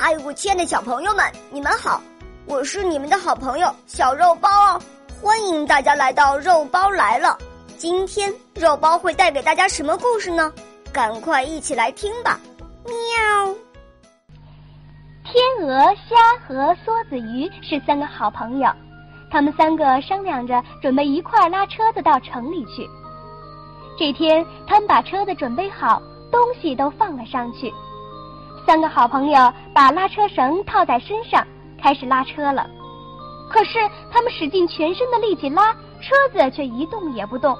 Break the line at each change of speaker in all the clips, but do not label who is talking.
嗨，我亲爱的小朋友们，你们好！我是你们的好朋友小肉包哦，欢迎大家来到肉包来了。今天肉包会带给大家什么故事呢？赶快一起来听吧！喵。
天鹅、虾和梭子鱼是三个好朋友，他们三个商量着准备一块拉车子到城里去。这天，他们把车子准备好，东西都放了上去。三个好朋友把拉车绳套在身上，开始拉车了。可是他们使尽全身的力气拉，车子却一动也不动。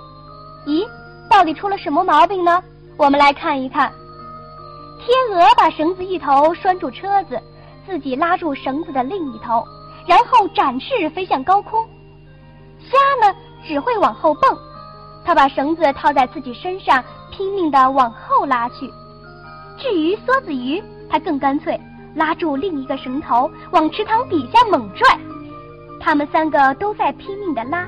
咦，到底出了什么毛病呢？我们来看一看。天鹅把绳子一头拴住车子，自己拉住绳子的另一头，然后展翅飞向高空。虾呢，只会往后蹦，它把绳子套在自己身上，拼命的往后拉去。至于梭子鱼，他更干脆，拉住另一个绳头，往池塘底下猛拽。他们三个都在拼命的拉，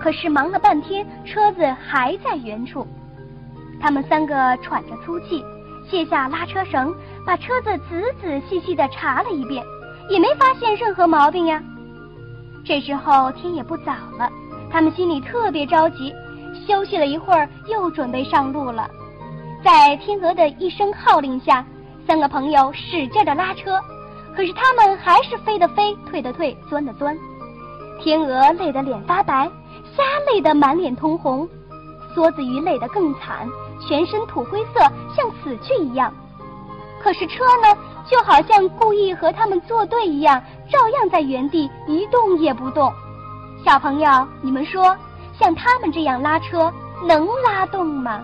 可是忙了半天，车子还在原处。他们三个喘着粗气，卸下拉车绳，把车子仔仔细细的查了一遍，也没发现任何毛病呀。这时候天也不早了，他们心里特别着急，休息了一会儿，又准备上路了。在天鹅的一声号令下。三个朋友使劲的拉车，可是他们还是飞的飞，退的退，钻的钻。天鹅累得脸发白，虾累得满脸通红，梭子鱼累得更惨，全身土灰色，像死去一样。可是车呢，就好像故意和他们作对一样，照样在原地一动也不动。小朋友，你们说，像他们这样拉车，能拉动吗？